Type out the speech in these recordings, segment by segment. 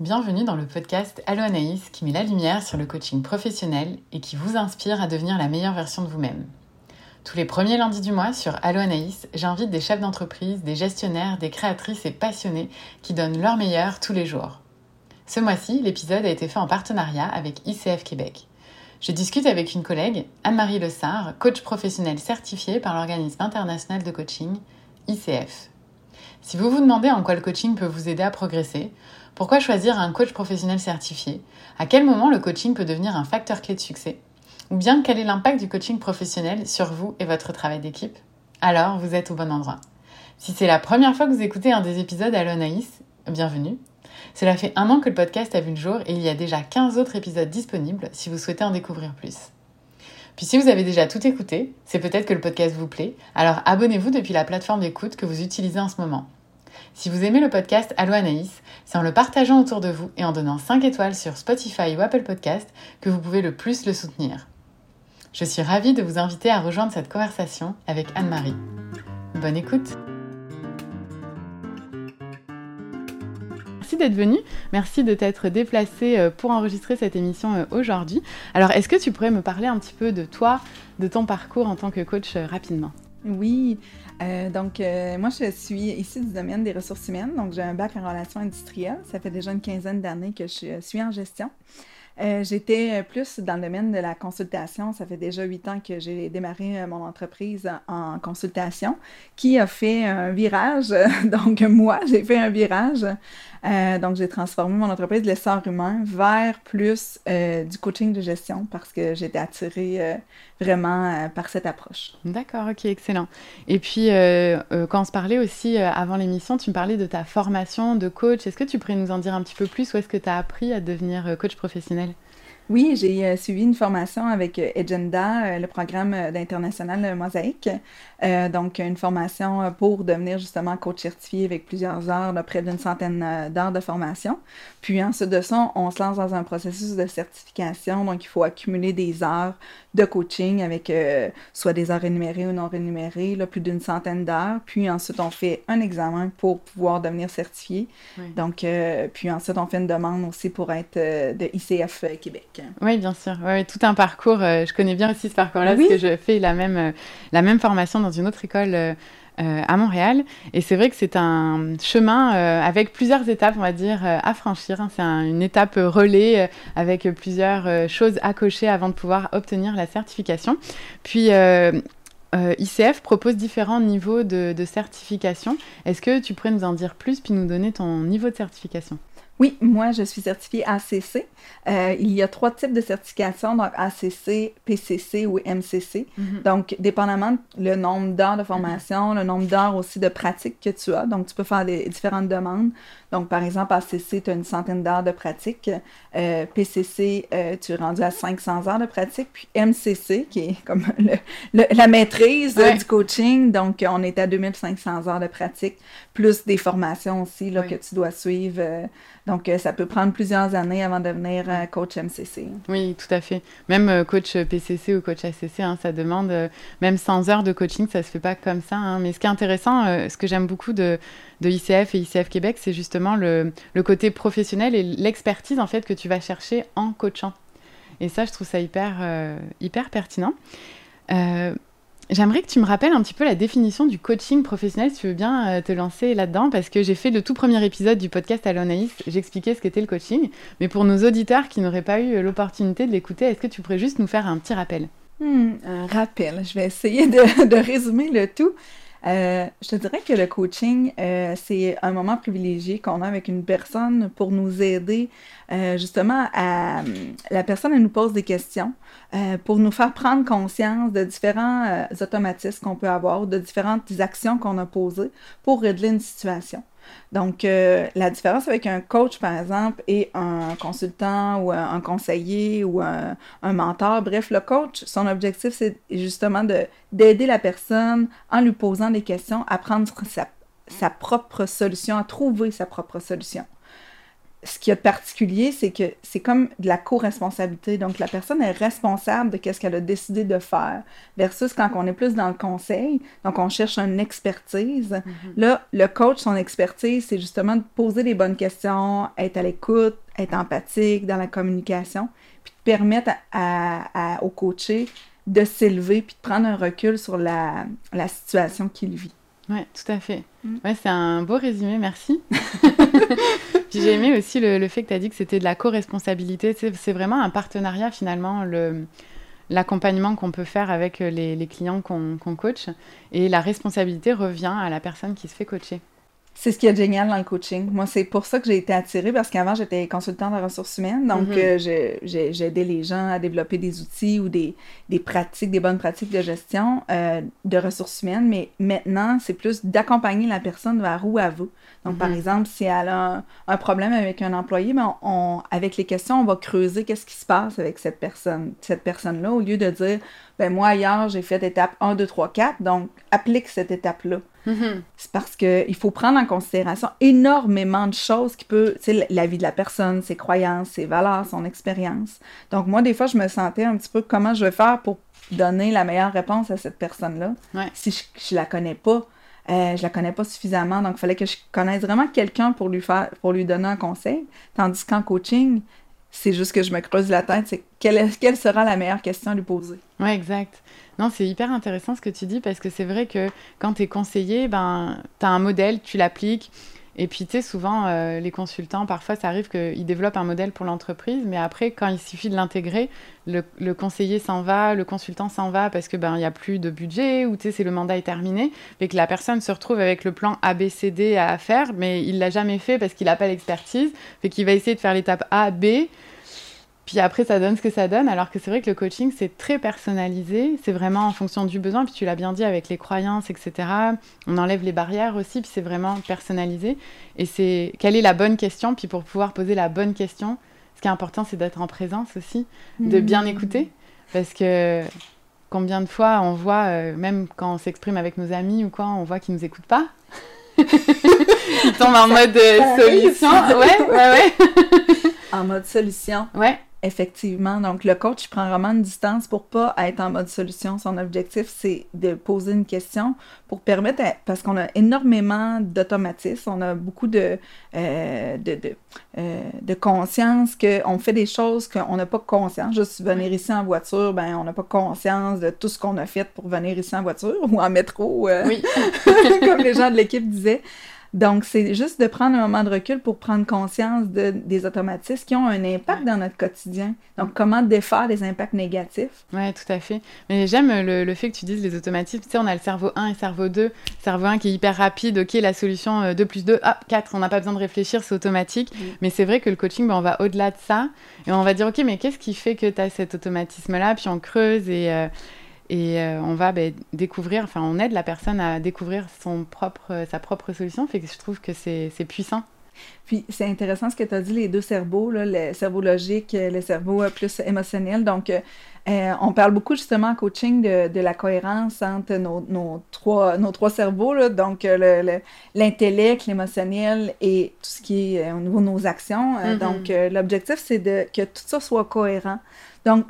Bienvenue dans le podcast Allo Anaïs qui met la lumière sur le coaching professionnel et qui vous inspire à devenir la meilleure version de vous-même. Tous les premiers lundis du mois sur Allo Anaïs, j'invite des chefs d'entreprise, des gestionnaires, des créatrices et passionnés qui donnent leur meilleur tous les jours. Ce mois-ci, l'épisode a été fait en partenariat avec ICF Québec. Je discute avec une collègue, Anne-Marie Lessard, coach professionnel certifié par l'organisme international de coaching, ICF. Si vous vous demandez en quoi le coaching peut vous aider à progresser, pourquoi choisir un coach professionnel certifié? À quel moment le coaching peut devenir un facteur clé de succès? Ou bien quel est l'impact du coaching professionnel sur vous et votre travail d'équipe? Alors, vous êtes au bon endroit. Si c'est la première fois que vous écoutez un des épisodes à l'Onaïs, bienvenue. Cela fait un an que le podcast a vu le jour et il y a déjà 15 autres épisodes disponibles si vous souhaitez en découvrir plus. Puis si vous avez déjà tout écouté, c'est peut-être que le podcast vous plaît, alors abonnez-vous depuis la plateforme d'écoute que vous utilisez en ce moment. Si vous aimez le podcast Allo Anaïs, c'est en le partageant autour de vous et en donnant 5 étoiles sur Spotify ou Apple Podcast que vous pouvez le plus le soutenir. Je suis ravie de vous inviter à rejoindre cette conversation avec Anne-Marie. Bonne écoute Merci d'être venue, merci de t'être déplacée euh, pour enregistrer cette émission euh, aujourd'hui. Alors, est-ce que tu pourrais me parler un petit peu de toi, de ton parcours en tant que coach euh, rapidement? Oui, euh, donc euh, moi je suis ici du domaine des ressources humaines, donc j'ai un bac en relations industrielles. Ça fait déjà une quinzaine d'années que je suis en gestion. Euh, j'étais plus dans le domaine de la consultation. Ça fait déjà huit ans que j'ai démarré mon entreprise en consultation, qui a fait un virage. Donc moi, j'ai fait un virage euh, donc, j'ai transformé mon entreprise de l'essor humain vers plus euh, du coaching de gestion parce que j'étais attirée euh, vraiment par cette approche. D'accord, ok, excellent. Et puis, quand on se parlait aussi avant l'émission, tu me parlais de ta formation de coach. Est-ce que tu pourrais nous en dire un petit peu plus? Où est-ce que tu as appris à devenir coach professionnel? Oui, j'ai euh, suivi une formation avec euh, Agenda, euh, le programme d'international Mosaïque. donc, une formation pour devenir justement coach certifié avec plusieurs heures, près d'une centaine d'heures de formation. Puis ensuite de ça, on se lance dans un processus de certification. Donc, il faut accumuler des heures de coaching avec soit des heures rémunérées ou non rémunérées, là, plus d'une centaine d'heures. Puis ensuite, on fait un examen pour pouvoir devenir certifié. Donc, puis ensuite, on fait une demande aussi pour être de ICF Québec. Oui, bien sûr. tout un parcours. Euh, je connais bien aussi ce parcours-là parce que je fais la même, euh, la même formation dans une autre école euh, à Montréal. Et c'est vrai que c'est un chemin avec plusieurs étapes, on va dire, à franchir. Hein. C'est une étape relais avec plusieurs choses à cocher avant de pouvoir obtenir la certification. Puis, ICF propose différents niveaux de, de certification. Est-ce que tu pourrais nous en dire plus puis nous donner ton niveau de certification? Oui, moi, je suis certifiée ACC. Euh, il y a trois types de certification, donc ACC, PCC ou MCC. Mhm. Donc, dépendamment le nombre d'heures de formation, le nombre d'heures aussi de pratique que tu as. Donc, tu peux faire des différentes demandes. Donc, par exemple, ACC, tu as une centaine d'heures de pratique. Euh, PCC, euh, tu es rendu à 500 heures de pratique. Puis MCC, qui est comme la maîtrise du coaching. Donc, on est à 2500 heures de pratique, plus des formations aussi là, que tu dois suivre. Donc, euh, ça peut prendre plusieurs années avant de devenir coach MCC. Oui, tout à fait. Même coach PCC ou coach ACC, hein, ça demande même 100 heures de coaching, ça se fait pas comme ça. Hein. Mais ce qui est intéressant, ce que j'aime beaucoup de, ICF et ICF Québec, c'est justement le, côté professionnel et l'expertise en fait que tu vas chercher en coachant. Et ça, je trouve ça hyper, euh, hyper pertinent. Euh, j'aimerais que tu me rappelles un petit peu la définition du coaching professionnel, si tu veux bien euh, te lancer là-dedans, parce que j'ai fait le tout premier épisode du podcast à l'Anaïs, j'expliquais ce qu'était le coaching. Mais pour nos auditeurs qui n'auraient pas eu l'opportunité de l'écouter, est-ce que tu pourrais juste nous faire un petit rappel? Hmm, Un rappel, je vais essayer de résumer le tout. Euh, je te dirais que le coaching, euh, c'est un moment privilégié qu'on a avec une personne pour nous aider euh, justement à... La personne, elle nous pose des questions pour nous faire prendre conscience de différents automatismes qu'on peut avoir, de différentes actions qu'on a posées pour régler une situation. Donc, euh, la différence avec un coach, par exemple, et un consultant ou un, conseiller ou un, mentor, bref, le coach, son objectif, c'est justement d'aider la personne en lui posant des questions à prendre sa, sa propre solution, à trouver sa propre solution. Ce qu'il y a de particulier, c'est que c'est comme de la co-responsabilité. Donc, la personne est responsable de ce qu'elle a décidé de faire. Versus quand on est plus dans le conseil, donc on cherche une expertise. Mm-hmm. Là, le coach, son expertise, c'est justement de poser les bonnes questions, être à l'écoute, être empathique dans la communication, puis de permettre à, au coaché de s'élever puis de prendre un recul sur la, la situation qu'il vit. Oui, tout à fait. Mm. Ouais, c'est un beau résumé, merci. Puis j'ai aimé aussi le, fait que tu as dit que c'était de la co-responsabilité. C'est vraiment un partenariat finalement, l'accompagnement qu'on peut faire avec les, les clients qu'on coach. Et la responsabilité revient à la personne qui se fait coacher. C'est ce qui est génial dans le coaching. Moi, c'est pour ça que j'ai été attirée parce qu'avant, j'étais consultante en ressources humaines. Donc, mhm. euh, j'ai aidé les gens à développer des outils ou des, des pratiques, des bonnes pratiques de gestion euh, de ressources humaines. Mais maintenant, c'est plus d'accompagner la personne vers où elle veut. Donc, par mhm. exemple, si elle a un, problème avec un employé, ben, on, avec les questions, on va creuser qu'est-ce qui se passe avec cette personne, cette personne-là, au lieu de dire, ben moi, hier, j'ai fait étape 1, 2, 3, 4, donc applique cette étape-là. Mm-hmm. C'est parce qu'il faut prendre en considération énormément de choses qui peuvent, tu sais, la vie de la personne, ses croyances, ses valeurs, son expérience. Donc, moi, des fois, je me sentais un petit peu comment je vais faire pour donner la meilleure réponse à cette personne-là? Si je, ne la connais pas. Euh, je la connais pas suffisamment, donc il fallait que je connaisse vraiment quelqu'un pour lui faire, pour lui donner un conseil. Tandis qu'en coaching, c'est juste que je me creuse la tête, c'est quelle, sera la meilleure question à lui poser. Oui, exact. Non, c'est hyper intéressant ce que tu dis parce que c'est vrai que quand tu es conseiller, ben, tu as un modèle, tu l'appliques. Et puis, tu sais, souvent, euh, les consultants, parfois, ça arrive qu'ils développent un modèle pour l'entreprise, mais après, quand il suffit de l'intégrer, le, conseiller s'en va, le consultant s'en va parce que ben n'y a plus de budget ou tu sais, c'est le mandat est terminé, et que la personne se retrouve avec le plan ABCD à faire, mais il l'a jamais fait parce qu'il n'a pas l'expertise, fait qu'il va essayer de faire l'étape A, B, puis après, ça donne ce que ça donne, alors que c'est vrai que le coaching, c'est très personnalisé, c'est vraiment en fonction du besoin, puis tu l'as bien dit avec les croyances, etc. On enlève les barrières aussi, puis c'est vraiment personnalisé. Et c'est quelle est la bonne question, puis pour pouvoir poser la bonne question, ce qui est important, c'est d'être en présence aussi, de mmh. bien écouter, parce que combien de fois on voit, euh, même quand on s'exprime avec nos amis ou quoi, on voit qu'ils nous écoutent pas. Ils tombent en mode euh, solution. Ouais, ouais, ouais. en mode solution. Ouais. Effectivement. Donc, le coach prend vraiment une distance pour pas être en mode solution. Son objectif, c'est de poser une question pour permettre, parce qu'on a énormément d'automatisme, on a beaucoup de, euh, de, de, euh, de, conscience qu'on fait des choses qu'on n'a pas conscience. Juste venir ici en voiture, ben, on n'a pas conscience de tout ce qu'on a fait pour venir ici en voiture ou en métro, euh, oui. comme les gens de l'équipe disaient. Donc, c'est juste de prendre un moment de recul pour prendre conscience de, des automatismes qui ont un impact dans notre quotidien. Donc, comment défaire les impacts négatifs? Oui, tout à fait. Mais j'aime le, le, fait que tu dises les automatismes. Tu sais, on a le cerveau 1 et le cerveau 2. Cerveau 1 qui est hyper rapide. OK, la solution 2 euh, plus 2, ah, 4, on n'a pas besoin de réfléchir, c'est automatique. Mais c'est vrai que le coaching, ben, on va au-delà de ça. Et on va dire, OK, mais qu'est-ce qui fait que tu as cet automatisme-là? Puis on creuse et... Euh, et euh, on va ben, découvrir, enfin, on aide la personne à découvrir son propre, sa propre solution. Fait que je trouve que c'est puissant. Puis c'est intéressant ce que tu as dit, les deux cerveaux, là, le cerveau logique, le cerveau euh, plus émotionnel. Donc, euh, on parle beaucoup justement en coaching de, de la cohérence entre nos, nos, trois, nos trois cerveaux, là, donc l'intellect, l'émotionnel et tout ce qui est au niveau de nos actions. Mm-hmm. Donc, l'objectif, c'est que tout ça soit cohérent. Donc,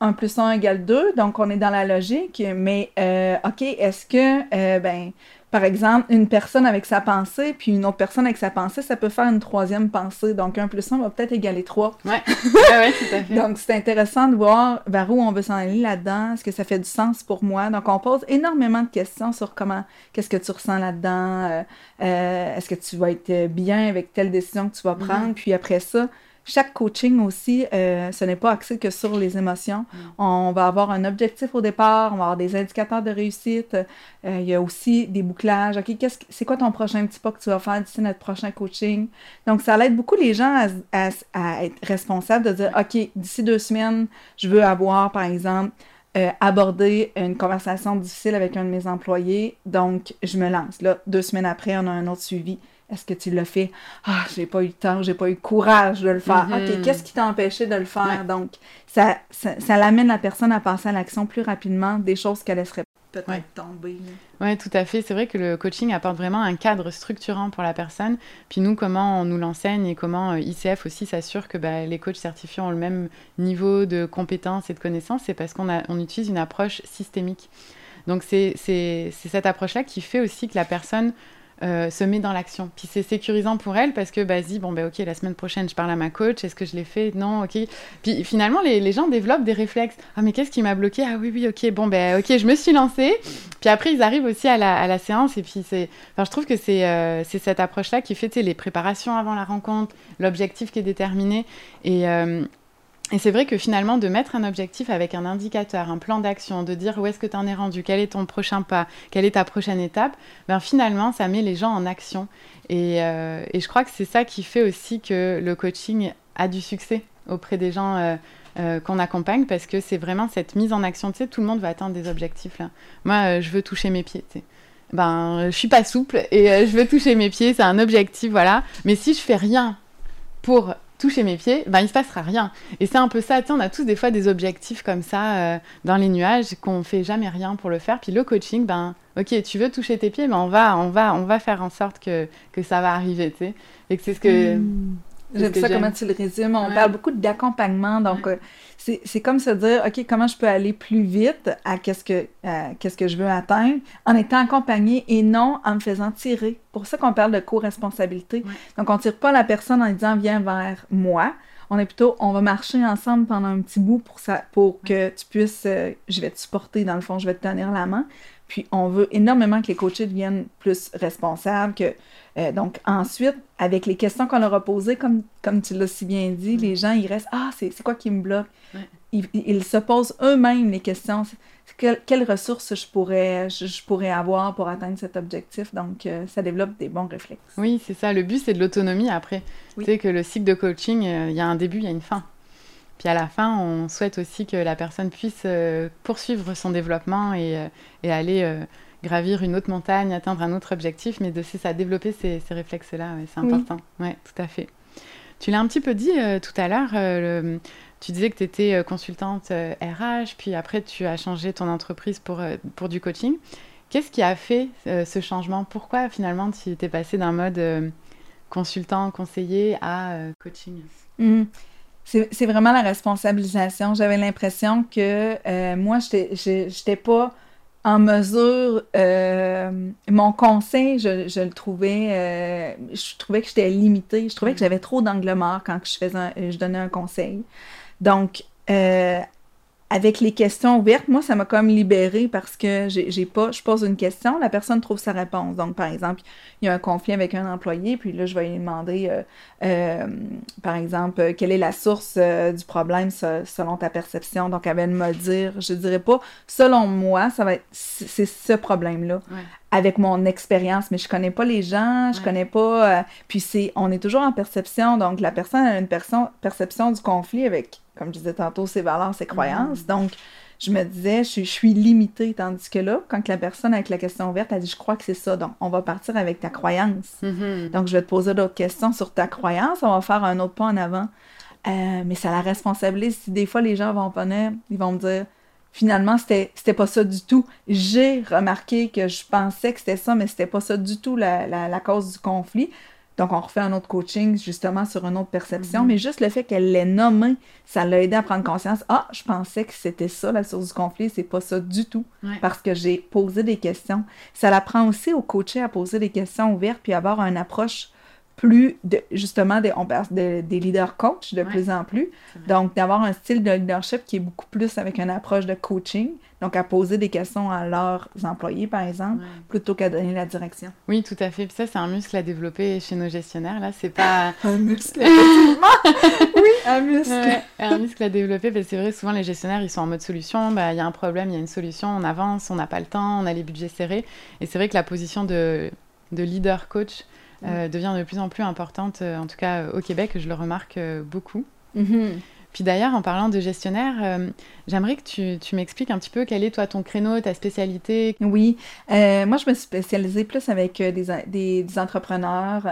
1 plus 1 égale 2, donc on est dans la logique, mais euh, OK, est-ce que, euh, ben, par exemple, une personne avec sa pensée, puis une autre personne avec sa pensée, ça peut faire une troisième pensée. Donc 1 plus 1 va peut-être égaler 3. Oui, ouais, ouais, tout à fait. donc c'est intéressant de voir vers où on veut s'en aller là-dedans, est-ce que ça fait du sens pour moi? Donc on pose énormément de questions sur comment, qu'est-ce que tu ressens là-dedans, euh, est-ce que tu vas être bien avec telle décision que tu vas prendre, puis après ça, chaque coaching aussi, euh, ce n'est pas axé que sur les émotions. Mm. On va avoir un objectif au départ, on va avoir des indicateurs de réussite. Euh, il y a aussi des bouclages. OK, c'est quoi ton prochain petit pas que tu vas faire d'ici notre prochain coaching? Donc, ça aide beaucoup les gens à, être responsables de dire, OK, d'ici deux semaines, je veux avoir, par exemple, euh, abordé une conversation difficile avec un de mes employés. Donc, je me lance. Là, deux semaines après, on a un autre suivi. Est-ce que tu l'as fait? Ah, j'ai pas eu le temps, j'ai pas eu le courage de le faire. OK, mhm. qu'est-ce qui t'a empêché de le faire? Donc, ça, ça, l'amène la personne à passer à l'action plus rapidement des choses qu'elle laisserait. peut-être tomber. Oui, tout à fait. C'est vrai que le coaching apporte vraiment un cadre structurant pour la personne. Puis nous, comment on nous l'enseigne et comment euh, ICF aussi s'assure que bah, les coachs certifiés ont le même niveau de compétences et de connaissances, c'est parce qu'on on utilise une approche systémique. Donc c'est cette approche-là qui fait aussi que la personne euh, se met dans l'action. Puis c'est sécurisant pour elle parce que, bah, bon, ben ok, la semaine prochaine, je parle à ma coach, est-ce que je l'ai fait? Non, ok. Puis finalement, les, gens développent des réflexes. Ah, mais qu'est-ce qui m'a bloqué? Ah oui, oui, ok, bon, ben ok, je me suis lancée. Puis après, ils arrivent aussi à la, à la séance et puis c'est. Enfin, je trouve que c'est euh, cette approche-là qui fait les préparations avant la rencontre, l'objectif qui est déterminé. Et, euh, et c'est vrai que finalement, de mettre un objectif avec un indicateur, un plan d'action, de dire où est-ce que tu en es rendu, quel est ton prochain pas, quelle est ta prochaine étape, ben finalement, ça met les gens en action. Et, euh, je crois que c'est ça qui fait aussi que le coaching a du succès auprès des gens euh, euh, qu'on accompagne, parce que c'est vraiment cette mise en action. Tu sais, tout le monde va atteindre des objectifs. Là. Moi, je veux toucher mes pieds. Tu sais. Ben, je suis pas souple et je veux toucher mes pieds, c'est un objectif, voilà. Mais si je fais rien pour toucher mes pieds, ben, il se passera rien. Et c'est un peu ça, on a tous des fois des objectifs comme ça euh, dans les nuages qu'on fait jamais rien pour le faire. Puis le coaching, ben, ok, tu veux toucher tes pieds, ben on va, on va, on va faire en sorte que, que ça va arriver, tu sais. Et que c'est ce que... Mmh. J'aime ça comment tu le résumes. On parle beaucoup d'accompagnement, donc euh, c'est comme se dire, OK, comment je peux aller plus vite à qu'est-ce que, qu'est-ce que je veux atteindre en étant accompagné et non en me faisant tirer. Pour ça qu'on parle de co-responsabilité. Donc, on tire pas la personne en disant, viens vers moi. On est plutôt, on va marcher ensemble pendant un petit bout pour, ça, pour que tu puisses, euh, je vais te supporter dans le fond, je vais te tenir la main. Puis on veut énormément que les coachés deviennent plus responsables, que euh, donc ensuite, avec les questions qu'on leur a posées, comme, comme tu l'as si bien dit, les gens, ils restent Ah, c'est quoi qui me bloque? Ils, se posent eux-mêmes les questions. quelles ressources je pourrais, je, pourrais avoir pour atteindre cet objectif? Donc, euh, ça développe des bons réflexes. Oui, c'est ça. Le but, c'est de l'autonomie après. Tu sais que le cycle de coaching, euh, il y a un début, il y a une fin. Puis à la fin, on souhaite aussi que la personne puisse euh, poursuivre son développement et, euh, et aller euh, gravir une autre montagne, atteindre un autre objectif, mais de ça développer ces, ces réflexes-là, c'est important. Oui, tout à fait. Tu l'as un petit peu dit tout à l'heure, tu disais que tu étais consultante RH, puis après tu as changé ton entreprise pour, pour du coaching. Qu'est-ce qui a fait ce changement? Pourquoi finalement tu t'es passé d'un mode consultant, conseiller à coaching? Mmh c'est vraiment la responsabilisation. J'avais l'impression que euh, moi, je n'étais pas en mesure. Euh, mon conseil, je, je le trouvais. Euh, je trouvais que j'étais limitée. Je trouvais que j'avais trop d'angle mort quand je, faisais je donnais un conseil. Donc, avec les questions ouvertes, moi, ça m'a comme libérée parce que j'ai pas, je pose une question, la personne trouve sa réponse. Donc, par exemple, il y a un conflit avec un employé, puis là, je vais lui demander, euh, euh, par exemple, quelle est la source euh, du problème selon ta perception? Donc, elle va me dire, je dirais pas, selon moi, ça va être, c'est ce problème-là. Avec mon expérience, mais je connais pas les gens, je connais pas. puis c'est, on est toujours en perception, donc la personne a une perception du conflit avec comme je disais tantôt, ses valeurs, ses croyances. Mm. Donc, je me disais, je, suis limitée. Tandis que là, quand la personne avec la question ouverte a dit, je crois que c'est ça, donc on va partir avec ta croyance. Mm-hmm. Donc, je vais te poser d'autres questions sur ta croyance, on va faire un autre pas en avant. Euh, mais ça la responsabilise. Si des fois les gens vont venir, ils vont me dire, finalement, c'était, c'était pas ça du tout. J'ai remarqué que je pensais que c'était ça, mais c'était pas ça du tout la, la cause du conflit. Donc, on refait un autre coaching justement sur une autre perception, mhm. mais juste le fait qu'elle l'ait nommé, ça l'a aidé à prendre conscience. Ah, je pensais que c'était ça la source du conflit, c'est pas ça du tout, parce que j'ai posé des questions. Ça l'apprend aussi au coacher à poser des questions ouvertes puis avoir une approche plus de, justement, des, on parle des leaders coach de plus en plus. Donc, d'avoir un style de leadership qui est beaucoup plus avec une approche de coaching, donc à poser des questions à leurs employés, par exemple, plutôt qu'à donner la direction. Oui, tout à fait. Puis ça, c'est un muscle à développer chez nos gestionnaires. Là, c'est pas... un muscle, effectivement! oui, un muscle! un muscle à développer, parce que c'est vrai, souvent, les gestionnaires, ils sont en mode solution. Bah, il y a un problème, il y a une solution, on avance, on n'a pas le temps, on a les budgets serrés. Et c'est vrai que la position de, de leader coach euh, devient de plus en plus importante, euh, en tout cas au Québec, je le remarque euh, beaucoup. Mm-hmm. Puis d'ailleurs, en parlant de gestionnaire, euh, j'aimerais que tu, m'expliques un petit peu quel est toi ton créneau, ta spécialité. Oui, euh, moi je me suis spécialisée plus avec euh, des, des, entrepreneurs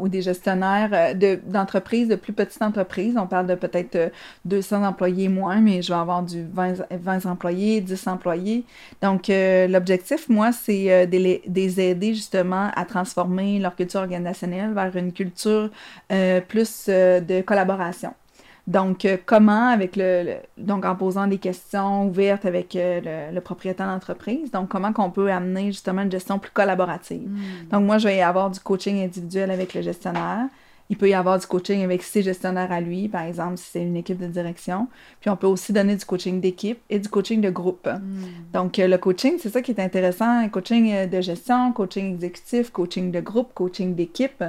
ou des gestionnaires d'entreprises, de, plus petites entreprises. On parle de peut-être 200 employés moins, mais je vais avoir du 20, 20 employés, 10 employés. Donc l'objectif, moi, c'est de les aider justement à transformer leur culture organisationnelle vers une culture plus de collaboration. Donc, euh, comment avec le, donc en posant des questions ouvertes avec euh, le, propriétaire d'entreprise, donc comment qu'on peut amener justement une gestion plus collaborative? Hmm. Donc, moi, je vais avoir du coaching individuel avec le gestionnaire. Il peut y avoir du coaching avec ses gestionnaires à lui, par exemple, si c'est une équipe de direction. Puis on peut aussi donner du coaching d'équipe et du coaching de groupe. Hmm. Donc, euh, le coaching, c'est ça qui est intéressant. Coaching euh, de gestion, coaching exécutif, coaching de groupe, coaching d'équipe.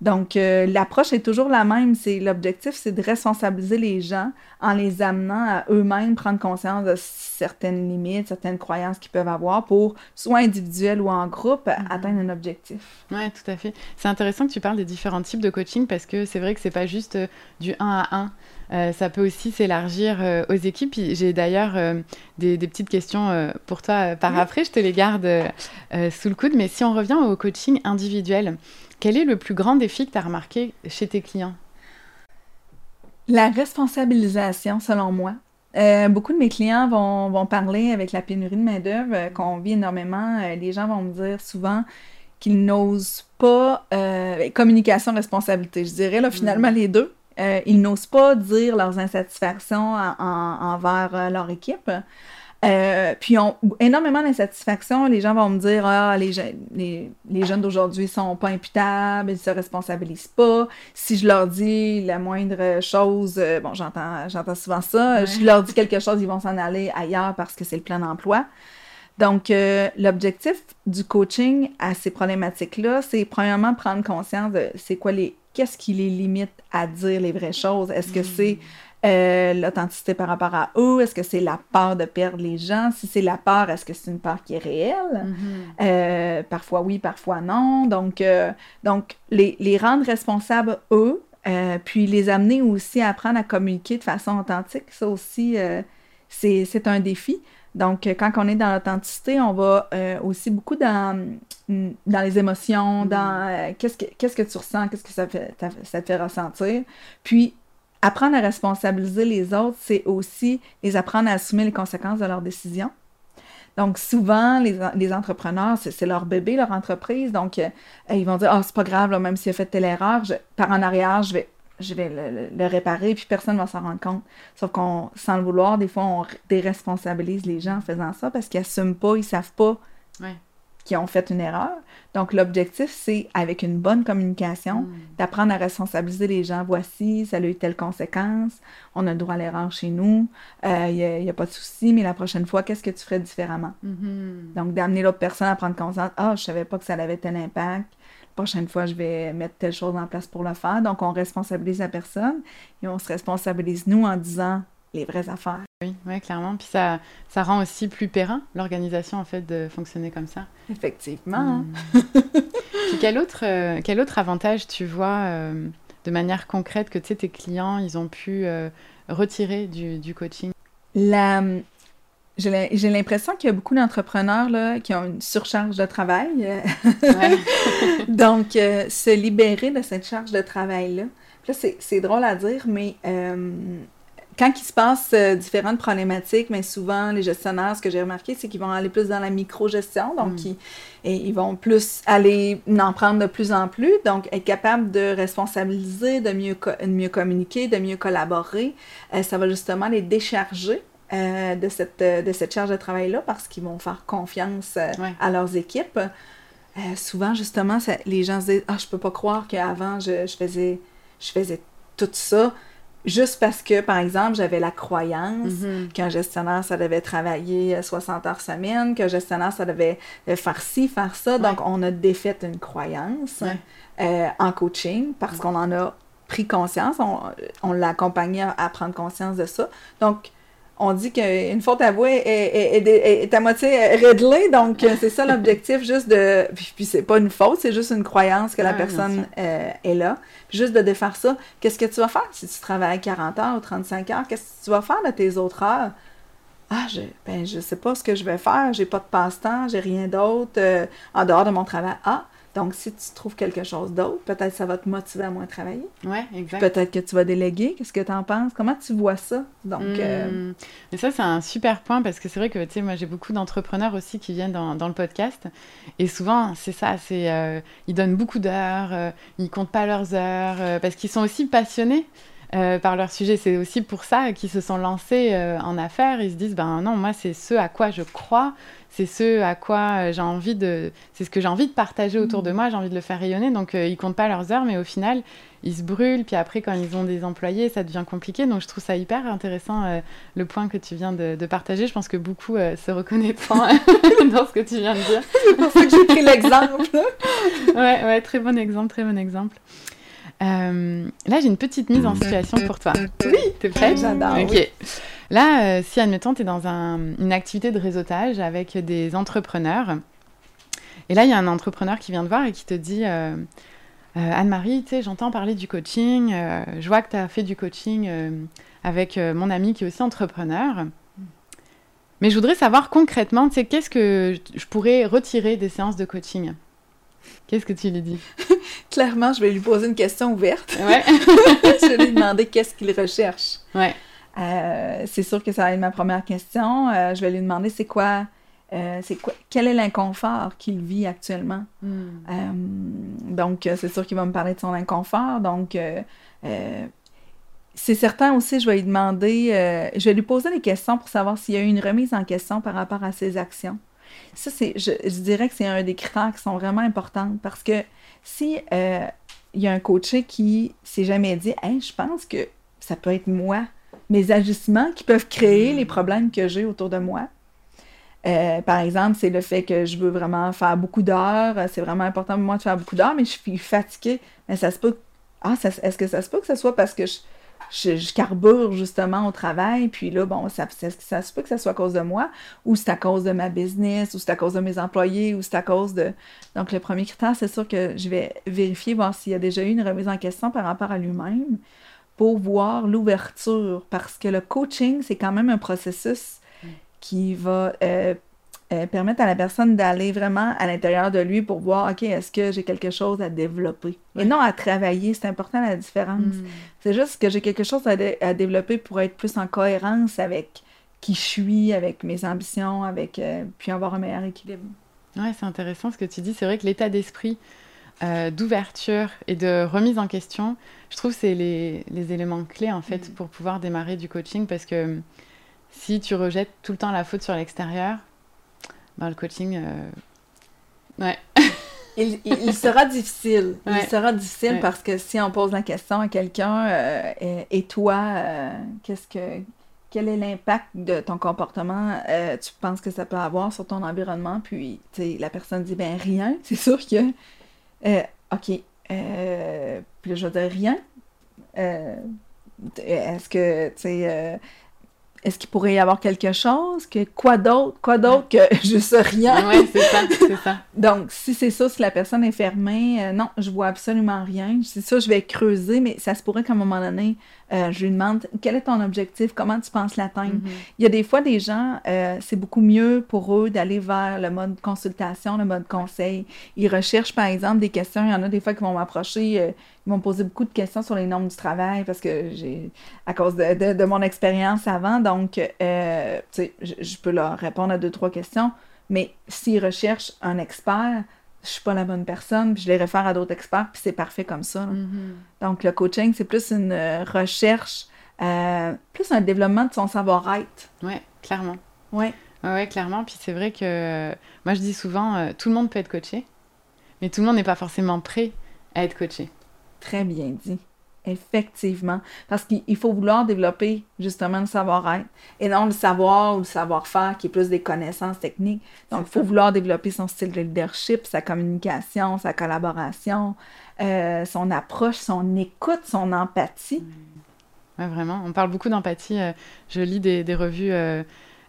Donc, euh, l'approche est toujours la même. C'est L'objectif, c'est de responsabiliser les gens en les amenant à eux-mêmes prendre conscience de certaines limites, certaines croyances qu'ils peuvent avoir pour, soit individuel ou en groupe, hmm. atteindre un objectif. Oui, tout à fait. C'est intéressant que tu parles des différents types de coaching parce que c'est vrai que c'est pas juste euh, du 1 à 1. Euh, ça peut aussi s'élargir euh, aux équipes. J'ai d'ailleurs des, petites questions pour toi par après, je te les garde sous le coude. Mais si on revient au coaching individuel, quel est le plus grand défi que tu as remarqué chez tes clients? La responsabilisation, selon moi. beaucoup de mes clients vont, vont, parler avec la pénurie de main-d'œuvre qu'on vit énormément. les gens vont me dire souvent qu'ils n'osent pas euh, communication responsabilité. Je dirais là finalement mm. les deux. Euh, ils n'osent pas dire leurs insatisfactions envers euh, leur équipe. puis ils ont énormément d'insatisfaction. Les gens vont me dire Ah, les, les, les jeunes d'aujourd'hui sont pas imputables, ils se responsabilisent pas. Si je leur dis la moindre chose, bon, j'entends, j'entends souvent ça, je leur dis quelque chose, ils vont s'en aller ailleurs parce que c'est le plein emploi. Donc, euh, l'objectif du coaching à ces problématiques-là, c'est premièrement prendre conscience de c'est quoi les. Qu'est-ce qui les limite à dire les vraies choses? Est-ce que c'est mm. euh, l'authenticité par rapport à eux? Est-ce que c'est la peur de perdre les gens? Si c'est la peur, est-ce que c'est une peur qui est réelle? Mm-hmm. Euh, parfois oui, parfois non. Donc, donc les, les, rendre responsables, eux, puis les amener aussi à apprendre à communiquer de façon authentique, ça aussi, c'est un défi. Donc, quand on est dans l'authenticité, on va euh, aussi beaucoup dans, mm, dans les émotions, mm. dans euh, qu'est-ce, que, qu'est-ce que tu ressens, qu'est-ce que ça, fait, ça te fait ressentir. Puis, apprendre à responsabiliser les autres, c'est aussi les apprendre à assumer les conséquences de leurs décisions. Donc, souvent, les, les entrepreneurs, c'est, leur bébé, leur entreprise. Donc, euh, ils vont dire, oh, c'est pas grave, là, même s'il a fait telle erreur, par en arrière, je vais je vais le, réparer, puis personne ne va s'en rendre compte. Sauf qu'on, sans le vouloir, des fois, on déresponsabilise les gens en faisant ça parce qu'ils n'assument pas, ils ne savent pas qu'ils ont fait une erreur. Donc, l'objectif, c'est, avec une bonne communication, hmm. d'apprendre à responsabiliser les gens. Voici, ça a eu telle conséquence, on a le droit à l'erreur chez nous, il euh, n'y a, pas de souci, mais la prochaine fois, qu'est-ce que tu ferais différemment? Mm-hmm. Donc, d'amener l'autre personne à prendre conscience, ah, je ne savais pas que ça avait tel impact prochaine fois, je vais mettre telle chose en place pour le faire. Donc, on responsabilise la personne et on se responsabilise nous en disant les vraies affaires. Oui, oui clairement. Puis ça, ça rend aussi plus périn l'organisation, en fait, de fonctionner comme ça. Effectivement. Hmm. Puis quel autre, euh, quel autre avantage tu vois euh, de manière concrète que tes clients, ils ont pu euh, retirer du, du coaching? La, j'ai l'impression qu'il y a beaucoup d'entrepreneurs qui ont une surcharge de travail. Donc, euh, se libérer de cette charge de travail-là. Là, c'est drôle à dire, mais euh, quand il se passe euh, différentes problématiques, mais souvent, les gestionnaires, ce que j'ai remarqué, c'est qu'ils vont aller plus dans la micro-gestion. Donc, mm. ils, vont plus aller en prendre de plus en plus. Donc, être capable de responsabiliser, de mieux, de mieux communiquer, de mieux collaborer, ça va justement les décharger euh, de, cette, euh, de cette charge de travail-là parce qu'ils vont faire confiance euh, à leurs équipes. souvent, justement, les gens se disent Ah, je peux pas croire qu'avant, je, je, faisais, je faisais tout ça juste parce que, par exemple, j'avais la croyance mm-hmm. qu'un gestionnaire, ça devait travailler 60 heures semaine, qu'un gestionnaire, ça devait faire ci, faire ça. Donc, on a défait une croyance en coaching parce qu'on en a pris conscience, on, on l'a accompagné à, prendre conscience de ça. Donc, on dit qu'une faute avouée est, est, est, à moitié réglée, donc euh, c'est ça l'objectif, juste de... Puis, c'est pas une faute, c'est juste une croyance que la personne euh, est là. Puis juste de défaire ça, qu'est-ce que tu vas faire? Si tu travailles 40 heures ou 35 heures? Qu'est-ce que tu vas faire de tes autres heures? Ah, je, ben, je sais pas ce que je vais faire, j'ai pas de passe-temps, j'ai rien d'autre euh, en dehors de mon travail. Ah, donc, si tu trouves quelque chose d'autre, peut-être ça va te motiver à moins travailler. Oui, exact. Peut-être que tu vas déléguer. Qu'est-ce que tu en penses? Comment tu vois ça? Donc, euh, hmm. Mais ça, c'est un super point parce que c'est vrai que, tu sais, moi, j'ai beaucoup d'entrepreneurs aussi qui viennent dans, dans, le podcast. Et souvent, c'est ça, c'est... Euh, ils donnent beaucoup d'heures, euh, ils comptent pas leurs heures parce qu'ils sont aussi passionnés. Par leur sujet. C'est aussi pour ça qu'ils se sont lancés en affaires. Ils se disent, ben non, moi, c'est ce à quoi je crois, c'est ce à quoi euh, j'ai envie de, c'est ce que j'ai envie de partager autour de mm. moi, j'ai envie de le faire rayonner. Donc euh, ils comptent pas leurs heures, mais au final ils se brûlent. Puis après quand ils ont des employés, ça devient compliqué. Donc je trouve ça hyper intéressant euh, le point que tu viens de, partager. Je pense que beaucoup se reconnaîtront dans ce que tu viens de dire. c'est pour ça que j'ai pris l'exemple. ouais, ouais, très bon exemple, très bon exemple. Là, j'ai une petite mise en situation pour toi. Oui, t'es prête J'adore. Ok. Là, euh, si admettons, tu es dans une activité de réseautage avec des entrepreneurs, et là, il y a un entrepreneur qui vient te voir et qui te dit euh, euh, Anne-Marie, tu sais, j'entends parler du coaching, je vois que tu as fait du coaching avec mon ami qui est aussi entrepreneur. Mais je voudrais savoir concrètement, tu sais, qu'est-ce que je pourrais retirer des séances de coaching? Qu'est-ce que tu lui dis? Clairement, je vais lui poser une question ouverte. Ouais. je vais lui demander qu'est-ce qu'il recherche. Ouais. Euh, c'est sûr que ça va être ma première question. Euh, je vais lui demander c'est quoi, euh, c'est quoi, quel est l'inconfort qu'il vit actuellement? Hmm. donc, c'est sûr qu'il va me parler de son inconfort. Donc, c'est certain aussi, je vais lui demander, je vais lui poser des questions pour savoir s'il y a eu une remise en question par rapport à ses actions. Ça, c'est, je, dirais que c'est un des critères qui sont vraiment importants parce que si il y a un coaché qui s'est jamais dit, hey, je pense que ça peut être moi mes ajustements qui peuvent créer les problèmes que j'ai autour de moi. Euh, par exemple, c'est le fait que je veux vraiment faire beaucoup d'heures. C'est vraiment important pour moi de faire beaucoup d'heures, mais je suis fatiguée. Mais ça se peut. Ah, est-ce que ça se peut que ce soit parce que je, je, carbure justement au travail, puis là, bon, ça, ça, se peut que ça soit à cause de moi, ou c'est à cause de ma business, ou c'est à cause de mes employés, ou c'est à cause de. Donc, le premier critère, c'est sûr que je vais vérifier, voir s'il y a déjà eu une remise en question par rapport à lui-même pour voir l'ouverture parce que le coaching, c'est quand même un processus mm. qui va euh, euh, permettre à la personne d'aller vraiment à l'intérieur de lui pour voir, OK, est-ce que j'ai quelque chose à développer? Et non à travailler, c'est important la différence. Mm. C'est juste que j'ai quelque chose à, développer pour être plus en cohérence avec qui je suis, avec mes ambitions, avec euh, puis avoir un meilleur équilibre. Ouais, c'est intéressant ce que tu dis. C'est vrai que l'état d'esprit euh, d'ouverture et de remise en question, je trouve que c'est les, éléments clés en fait mm. pour pouvoir démarrer du coaching parce que si tu rejettes tout le temps la faute sur l'extérieur, ben, le coaching, euh, ouais. il, sera difficile. Il sera difficile parce que si on pose la question à quelqu'un, euh, et, toi, qu'est-ce que quel est l'impact de ton comportement tu penses que ça peut avoir sur ton environnement? Puis, la personne dit, ben rien. C'est sûr que euh, OK. Euh, puis je veux dire rien. Euh, est-ce que, tu sais, est-ce qu'il pourrait y avoir quelque chose? Que, quoi d'autre? Quoi d'autre que je sais rien? Oui, c'est ça, c'est ça. Donc, si c'est ça, si la personne est fermée, non, je vois absolument rien. C'est ça, je vais creuser, mais ça se pourrait qu'à un moment donné, euh, je lui demande quel est ton objectif, comment tu penses l'atteindre? Mhm. Il y a des fois des gens, euh, c'est beaucoup mieux pour eux d'aller vers le mode consultation, le mode conseil. Ils recherchent par exemple des questions. Il y en a des fois qui vont m'approcher, euh, ils vont me poser beaucoup de questions sur les normes du travail parce que j'ai, à cause de, de, mon expérience avant, donc tu sais, je, je peux leur répondre à deux, trois questions. Mais s'ils recherchent un expert, je suis pas la bonne personne, puis je les réfère à d'autres experts, puis c'est parfait comme ça. Mm-hmm. Donc, le coaching, c'est plus une euh, recherche, euh, plus un développement de son savoir-être. Oui, clairement. Oui. Oui, ouais, clairement. Puis c'est vrai que moi, je dis souvent, euh, tout le monde peut être coaché, mais tout le monde n'est pas forcément prêt à être coaché. Très bien dit. Effectivement. Parce qu'il faut vouloir développer justement le savoir-être et non le savoir ou le savoir-faire qui est plus des connaissances techniques. Donc, il faut vouloir développer son style de leadership, sa communication, sa collaboration, euh, son approche, son écoute, son empathie. ouais, vraiment. On parle beaucoup d'empathie. je lis des, revues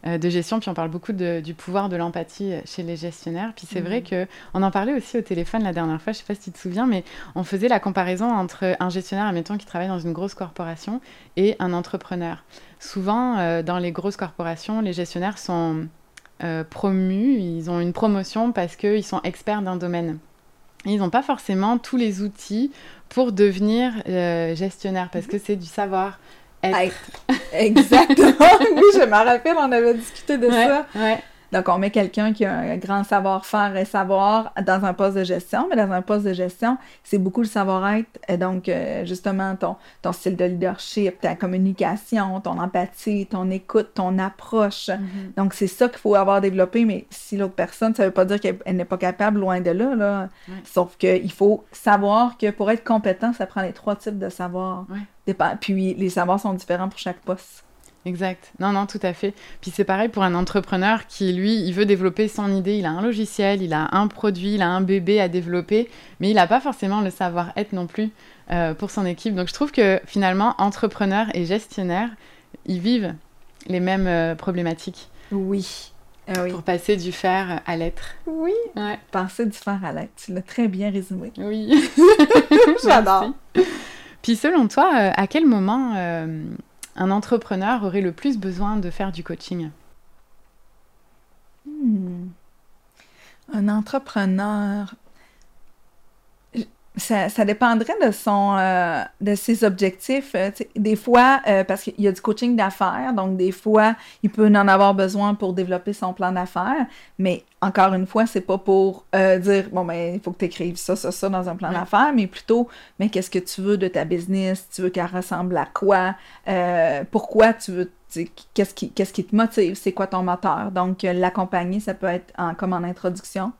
de gestion, puis on parle beaucoup du pouvoir de l'empathie chez les gestionnaires. Puis c'est vrai mhm. que on en parlait aussi au téléphone la dernière fois, je sais pas si tu te souviens, mais on faisait la comparaison entre un gestionnaire, admettons, qui travaille dans une grosse corporation et un entrepreneur. Souvent, dans les grosses corporations, les gestionnaires sont promus, ils ont une promotion parce qu'ils sont experts d'un domaine ils n'ont pas forcément tous les outils pour devenir euh, gestionnaire parce que c'est du savoir être. Exactement. oui, je me rappelle, on avait discuté de ça. Ouais. Donc, on met quelqu'un qui a un grand savoir-faire et savoir dans un poste de gestion, mais dans un poste de gestion, c'est beaucoup le savoir-être. Donc, euh, justement, ton, ton style de leadership, ta communication, ton empathie, ton écoute, ton approche. Mm-hmm. Donc, c'est ça qu'il faut avoir développé, mais si l'autre personne, ça ne veut pas dire qu'elle n'est pas capable, loin de là. là. Sauf qu'il faut savoir que pour être compétent, ça prend les trois types de savoir. Puis, les savoirs sont différents pour chaque poste. Exact. Non, non, tout à fait. Puis c'est pareil pour un entrepreneur qui, lui, il veut développer son idée. Il a un logiciel, il a un produit, il a un bébé à développer, mais il n'a pas forcément le savoir-être non plus euh, pour son équipe. Donc je trouve que finalement, entrepreneur et gestionnaire, ils vivent les mêmes euh, problématiques. Oui. Ah oui. Pour passer du faire à l'être. Oui. Ouais. Passer du faire à l'être. Tu l'as très bien résumé. Oui. J'adore. Puis selon toi, euh, à quel moment un entrepreneur aurait le plus besoin de faire du coaching? Hmm. Un entrepreneur, ça, dépendrait de son euh, de ses objectifs. Euh, des fois, euh, parce qu'il y a du coaching d'affaires, donc des fois, il peut en avoir besoin pour développer son plan d'affaires. Mais encore une fois, c'est pas pour dire bon ben il faut que tu écrives ça, ça, ça dans un plan d'affaires, mais plutôt mais qu'est-ce que tu veux de ta business, tu veux qu'elle ressemble à quoi, pourquoi tu veux qu'est-ce qui, qu'est-ce qui te motive, c'est quoi ton moteur? Donc, l'accompagner, ça peut être en, comme en introduction.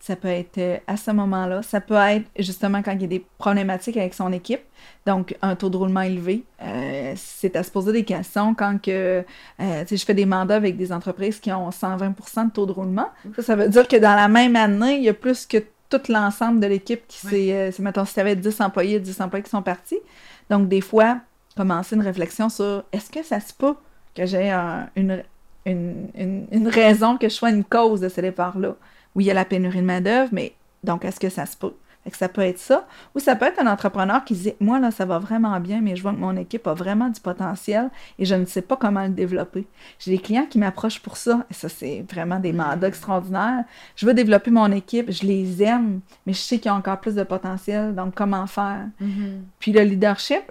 Ça peut être euh, à ce moment-là. Ça peut être justement quand il y a des problématiques avec son équipe, donc un taux de roulement élevé. Euh, c'est à se poser des questions quand que, euh, je fais des mandats avec des entreprises qui ont 120% de taux de roulement. Ça, ça veut dire que dans la même année, il y a plus que tout l'ensemble de l'équipe qui s'est... mettons, si tu avais 10 employés, 10 employés qui sont partis. Donc, des fois, commencer une réflexion sur est-ce que ça se peut que j'ai une, une, une, raison, que je sois une cause de ce départ-là? Oui, il y a la pénurie de main-d'œuvre, mais donc, est-ce que ça se peut? que ça peut être ça. Ou ça peut être un entrepreneur qui dit Moi, là, ça va vraiment bien, mais je vois que mon équipe a vraiment du potentiel et je ne sais pas comment le développer. J'ai des clients qui m'approchent pour ça. Et ça, c'est vraiment des mandats extraordinaires. Je veux développer mon équipe, je les aime, mais je sais qu'ils ont encore plus de potentiel. Donc, comment faire? Mm-hmm. Puis le leadership,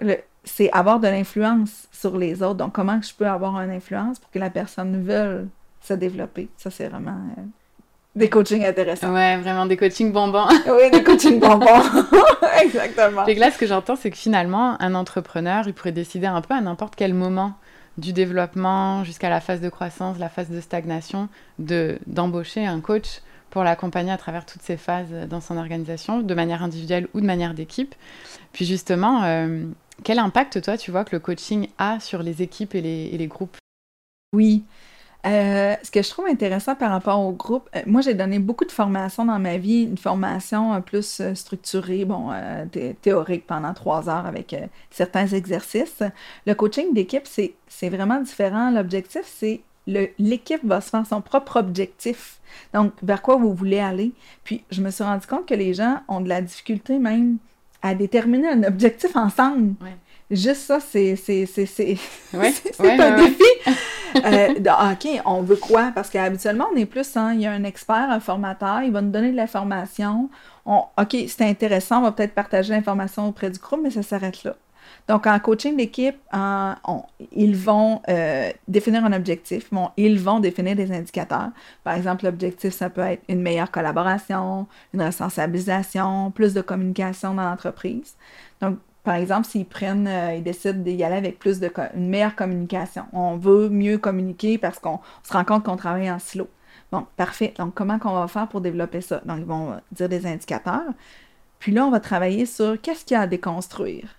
c'est avoir de l'influence sur les autres. Donc, comment je peux avoir une influence pour que la personne veuille se développer? Ça, c'est vraiment. Euh, des coachings intéressants. Ouais, vraiment des coachings bonbons. oui, des coachings bonbons. Exactement. Et là, ce que j'entends, c'est que finalement, un entrepreneur, il pourrait décider un peu à n'importe quel moment du développement jusqu'à la phase de croissance, la phase de stagnation, de d'embaucher un coach pour l'accompagner à travers toutes ces phases dans son organisation, de manière individuelle ou de manière d'équipe. Puis justement, euh, quel impact, toi, tu vois que le coaching a sur les équipes et les, et les groupes? Oui, euh, ce que je trouve intéressant par rapport au groupe, euh, moi j'ai donné beaucoup de formations dans ma vie, une formation euh, plus structurée, bon, théorique pendant trois heures avec certains exercices. Le coaching d'équipe, c'est vraiment différent. L'objectif, c'est l'équipe va se faire son propre objectif. Donc, vers quoi vous voulez aller. Puis, je me suis rendu compte que les gens ont de la difficulté même à déterminer un objectif ensemble. Juste ça, c'est un défi. Euh, OK, on veut quoi? Parce qu'habituellement, on est plus, hein, il y a un expert, un formateur, il va nous donner de l'information. OK, c'est intéressant, on va peut-être partager l'information auprès du groupe, mais ça s'arrête là. Donc, en coaching d'équipe, ils vont euh, définir un objectif, ils vont définir des indicateurs. Par exemple, l'objectif, ça peut être une meilleure collaboration, une responsabilisation, plus de communication dans l'entreprise. Donc, par exemple, s'ils prennent, euh, ils décident d'y aller avec plus de une meilleure communication. On veut mieux communiquer parce qu'on se rend compte qu'on travaille en silo. Bon, parfait. Donc, comment qu'on va faire pour développer ça? Donc, ils vont dire des indicateurs. Puis là, on va travailler sur qu'est-ce qu'il y a à déconstruire?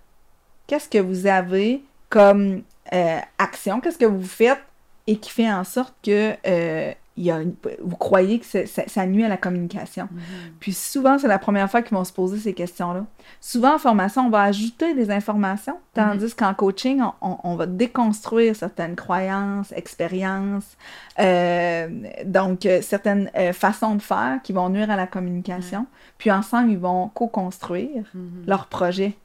Qu'est-ce que vous avez comme euh, action? Qu'est-ce que vous faites et qui fait en sorte que euh, vous croyez que ça, nuit à la communication. Mhm. Puis souvent, c'est la première fois qu'ils vont se poser ces questions-là. Souvent, en formation, on va ajouter des informations, tandis mhm. qu'en coaching, on, va déconstruire certaines croyances, expériences, euh, donc euh, certaines euh, façons de faire qui vont nuire à la communication. Puis ensemble, ils vont co-construire mhm. leur projet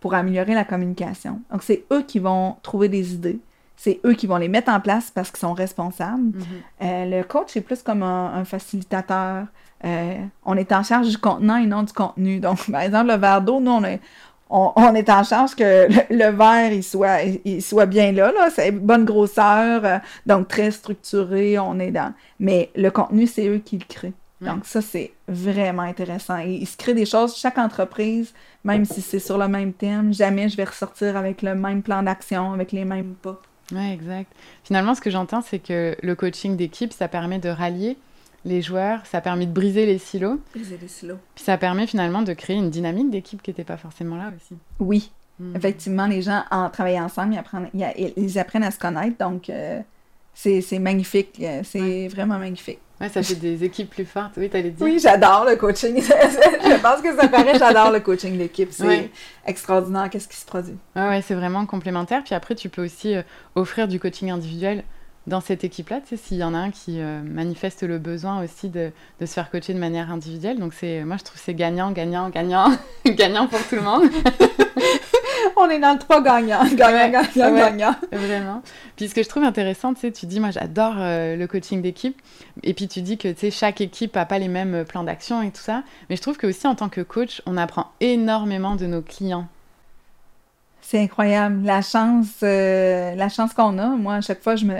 pour améliorer la communication. Donc, c'est eux qui vont trouver des idées c'est eux qui vont les mettre en place parce qu'ils sont responsables. Mhm. Euh, le coach est plus comme un, facilitateur. Euh, on est en charge du contenant et non du contenu. Donc, par exemple, le verre d'eau, nous, on est, on, est en charge que le, verre il soit, il soit bien là, là. c'est bonne grosseur, euh, donc très structuré, on est dans. Mais le contenu, c'est eux qui le créent. Donc, ça, c'est vraiment intéressant. Et il se crée des choses, chaque entreprise, même si c'est sur le même thème, jamais je vais ressortir avec le même plan d'action, avec les mêmes pas. Oui, exact. Finalement, ce que j'entends, c'est que le coaching d'équipe, ça permet de rallier les joueurs, ça permet de briser les silos. Briser les silos. Puis ça permet finalement de créer une dynamique d'équipe qui n'était pas forcément là aussi. Oui. Hmm. Effectivement, les gens, en travaillant ensemble, ils apprennent, ils apprennent à se connaître. Donc, euh, c'est magnifique. Euh, c'est vraiment magnifique. Ouais, ça fait des équipes plus fortes. Oui, t'allais dire. Oui, j'adore le coaching. je pense que ça paraît, j'adore le coaching d'équipe. C'est extraordinaire, qu'est-ce qui se produit. Ouais, ouais c'est vraiment complémentaire. Puis après, tu peux aussi euh, offrir du coaching individuel dans cette équipe-là, tu sais, s'il y en a un qui euh, manifeste le besoin aussi de, de, se faire coacher de manière individuelle. Donc, c'est, moi, je trouve que c'est gagnant, gagnant, gagnant, gagnant pour tout le monde. on est dans le trois gagnants. Gagnant, gagnant, gagnant. Vraiment. Puis ce que je trouve intéressant, tu sais, tu dis, moi j'adore euh, le coaching d'équipe. Et puis tu dis que tu sais, chaque équipe n'a pas les mêmes euh, plans d'action et tout ça. Mais je trouve que aussi en tant que coach, on apprend énormément de nos clients. C'est incroyable. La chance, euh, la chance qu'on a, moi, à chaque fois, je me.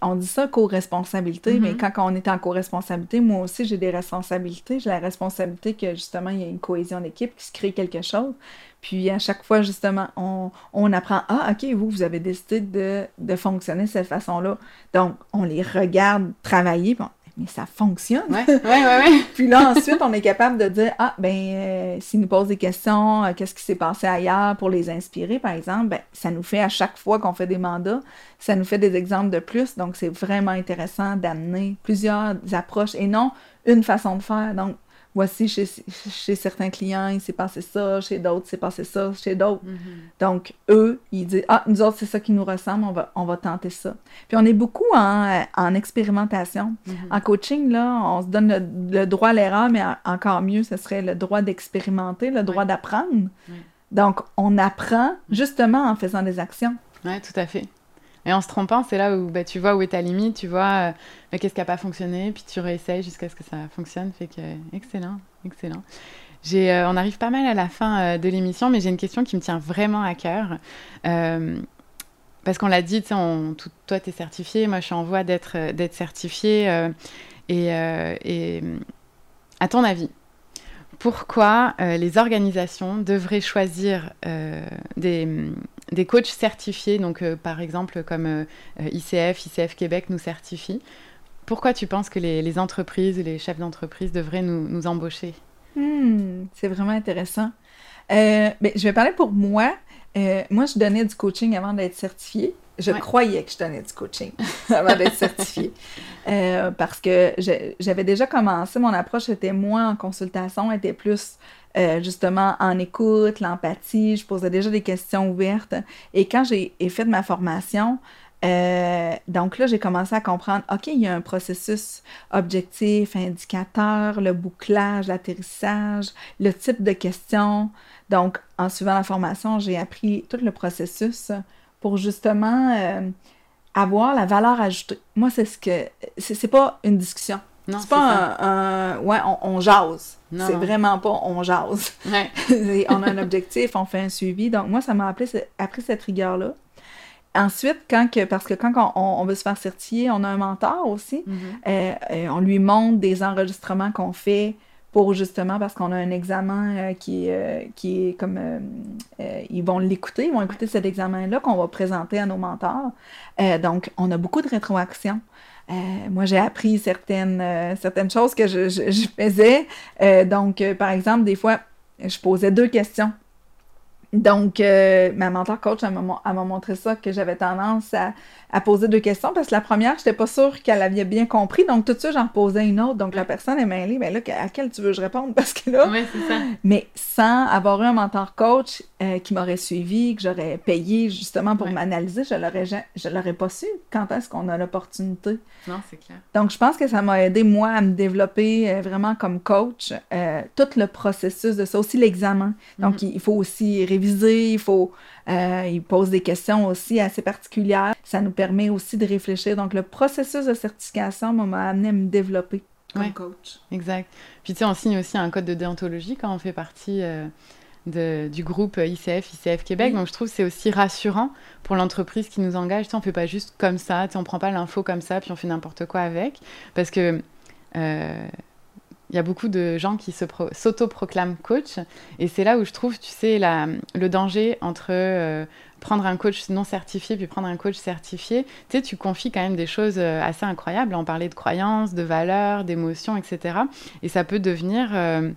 On dit ça co-responsabilité, mais mm-hmm. quand on est en co-responsabilité, moi aussi, j'ai des responsabilités. J'ai la responsabilité que justement, il y a une cohésion d'équipe, qui se crée quelque chose. Puis à chaque fois, justement, on, on apprend Ah, OK, vous, vous avez décidé de, de fonctionner de cette façon-là. Donc, on les regarde travailler. Bon, mais ça fonctionne. Oui, oui, oui. puis là, ensuite, on est capable de dire, ah, ben, euh, s'ils nous posent des questions, euh, qu'est-ce qui s'est passé ailleurs pour les inspirer, par exemple, ben, ça nous fait à chaque fois qu'on fait des mandats, ça nous fait des exemples de plus. Donc, c'est vraiment intéressant d'amener plusieurs approches et non une façon de faire. Donc, voici chez, chez certains clients, il s'est passé ça, chez d'autres, s'est passé ça, chez d'autres. Mm-hmm. Donc, eux, ils disent Ah, nous autres, c'est ça qui nous ressemble, on va, on va tenter ça. Puis, on est beaucoup en, en expérimentation. Mm-hmm. En coaching, là, on se donne le, droit à l'erreur, mais encore mieux, ce serait le droit d'expérimenter, le droit d'apprendre. Donc, on apprend justement en faisant des actions. Oui, tout à fait. Et en se trompant, c'est là où bah, tu vois où est ta limite, tu vois euh, qu'est-ce qui n'a pas fonctionné, puis tu réessayes jusqu'à ce que ça fonctionne. Fait que, excellent, excellent. Euh, on arrive pas mal à la fin euh, de l'émission, mais j'ai une question qui me tient vraiment à cœur. parce qu'on l'a dit, toi, tu es certifié, moi, je suis en voie d'être, d'être certifié. et, et à ton avis, pourquoi les organisations devraient choisir des des coachs certifiés, donc euh, par exemple comme euh, ICF, ICF Québec nous certifie. Pourquoi tu penses que les, entreprises, les chefs d'entreprise devraient nous, embaucher? Hmm, C'est vraiment intéressant. Euh, ben, je vais parler pour moi. moi, je donnais du coaching avant d'être certifiée. Je croyais que je donnais du coaching avant d'être certifiée. parce que j'avais déjà commencé, mon approche était moins en consultation, était plus euh, justement en écoute, l'empathie. Je posais déjà des questions ouvertes. Et quand j'ai fait ma formation, euh, donc là, j'ai commencé à comprendre, OK, il y a un processus objectif, indicateur, le bouclage, l'atterrissage, le type de questions. Donc, en suivant la formation, j'ai appris tout le processus pour justement euh, avoir la valeur ajoutée. Moi, c'est ce que. C'est pas une discussion. C'est pas un, Ouais, on, jase. C'est vraiment pas on jase. on a un objectif, on fait un suivi. Donc, moi, ça m'a appris, appris cette rigueur-là. Ensuite, quand que, parce que quand on, veut se faire certifier, on a un mentor aussi. Mm-hmm. Euh, euh, on lui montre des enregistrements qu'on fait pour justement, parce qu'on a un examen euh, qui, qui est comme. ils vont l'écouter, ils vont écouter cet examen-là qu'on va présenter à nos mentors. donc, on a beaucoup de rétroaction. Euh, moi, j'ai appris certaines, euh, choses que je, faisais. Euh, donc, par exemple, des fois, je posais deux questions. Donc, euh, ma mentor coach, elle m'a montré ça, que j'avais tendance à, à, poser deux questions parce que la première, je n'étais pas sûre qu'elle avait bien compris. Donc, tout de suite, j'en posais une autre. Donc, la personne est mêlée. Mais là, à quelle tu veux que je réponde? Parce que là. Oui, c'est ça. Mais sans avoir eu un mentor coach euh, qui m'aurait suivi, que j'aurais payé justement pour m'analyser, je l'aurais, je l'aurais pas su quand est-ce qu'on a l'opportunité? Non, c'est clair. Donc, je pense que ça m'a aidé, moi, à me développer euh, vraiment comme coach. tout le processus de ça, aussi l'examen. Donc, mm-hmm. il faut aussi réviser, il faut euh, il pose des questions aussi assez particulières. Ça nous permet aussi de réfléchir. Donc, le processus de certification m'a amené à me développer comme coach. Exact. Puis, tu sais, on signe aussi un code de déontologie quand on fait partie euh, de, du groupe ICF, ICF Québec. Donc, je trouve que c'est aussi rassurant pour l'entreprise qui nous engage. Tu sais, on ne fait pas juste comme ça, tu sais, on ne prend pas l'info comme ça, puis on fait n'importe quoi avec. Parce que. Euh, il y a beaucoup de gens qui s'autoproclament coach. Et c'est là où je trouve, tu sais, la, le danger entre euh, prendre un coach non certifié puis prendre un coach certifié. Tu sais, tu confies quand même des choses euh, assez incroyables. On parlait de croyances, de valeurs, d'émotions, etc. Et ça peut devenir euh,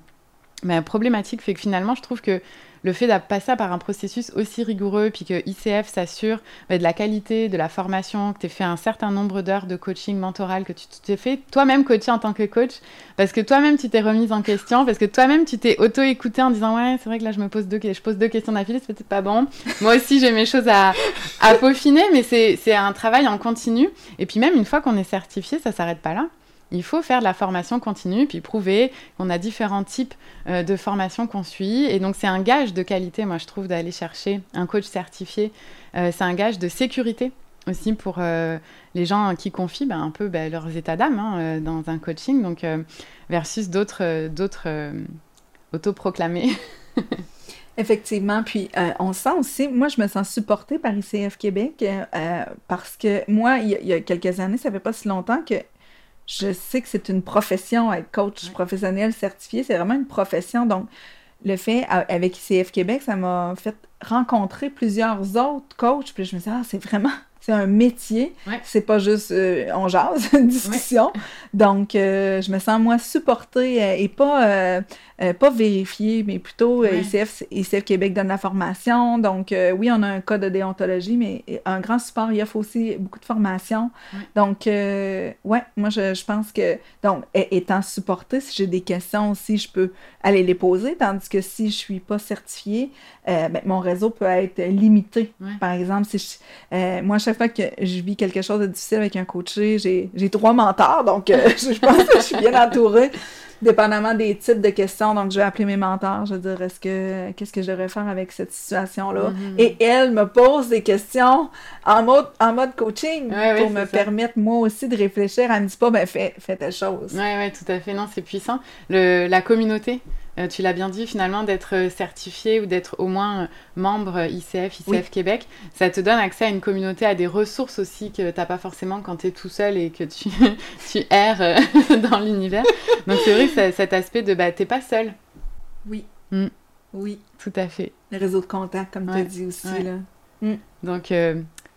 ben, problématique. Fait que finalement, je trouve que le fait passer par un processus aussi rigoureux, puis que ICF s'assure bah, de la qualité de la formation, que tu fait un certain nombre d'heures de coaching mentoral, que tu t'es fait toi-même coacher en tant que coach, parce que toi-même tu t'es remise en question, parce que toi-même tu t'es auto-écouté en disant ouais c'est vrai que là je me pose deux, je pose deux questions d'affilée, c'est peut-être pas bon. Moi aussi j'ai mes choses à, à peaufiner, mais c'est un travail en continu. Et puis même une fois qu'on est certifié, ça s'arrête pas là. Il faut faire de la formation continue, puis prouver qu'on a différents types euh, de formations qu'on suit. Et donc, c'est un gage de qualité, moi, je trouve, d'aller chercher un coach certifié. Euh, c'est un gage de sécurité aussi pour euh, les gens qui confient ben, un peu ben, leurs états d'âme hein, dans un coaching, donc versus d'autres, autoproclamés. Effectivement, puis on sent aussi, moi je me sens supportée par ICF Québec parce que moi, il y, y, a quelques années, ça fait pas si longtemps que je sais que c'est une profession, être coach professionnel certifié, c'est vraiment une profession. Donc, le fait avec ICF Québec, ça m'a fait rencontrer plusieurs autres coachs. Puis je me suis dit, ah, c'est vraiment c'est un métier. C'est pas juste euh, on jase, une discussion. Donc, euh, je me sens, moi, supportée euh, et pas, pas vérifiée, mais plutôt ICF, ICF, Québec donne la formation. Donc, oui, on a un code de déontologie, mais un grand support, il offre aussi beaucoup de formation. Donc, ouais, moi, je, je, pense que, donc, étant supportée, si j'ai des questions aussi, je peux aller les poser, tandis que si je suis pas certifiée, ben, mon réseau peut être limité. Par exemple, si moi, chaque fois que je vis quelque chose de difficile avec un coaché, j'ai trois mentors, donc euh, je pense que je suis bien entourée, dépendamment des types de questions. Donc, je vais appeler mes mentors, je vais dire, est-ce que, qu'est-ce que je devrais faire avec cette situation-là? Mm-hmm. Et elle me pose des questions en mode, en mode coaching pour me permettre, moi aussi, de réfléchir. Elle me dit pas, ben, fais, fais telle chose. Oui, oui, tout à fait. Non, c'est puissant. Le, la communauté, tu l'as bien dit, finalement, d'être euh, certifié ou d'être au moins euh, membre ICF, ICF Québec, ça te donne accès à une communauté, à des ressources aussi que tu n'as pas forcément quand tu es tout seul et que tu, tu erres dans l'univers. Donc c'est vrai que cet aspect de bah, t'es pas seul. Oui. Mm. Oui. Tout à fait. Le réseau de contact, comme tu as dit aussi. Là. Mm. Donc,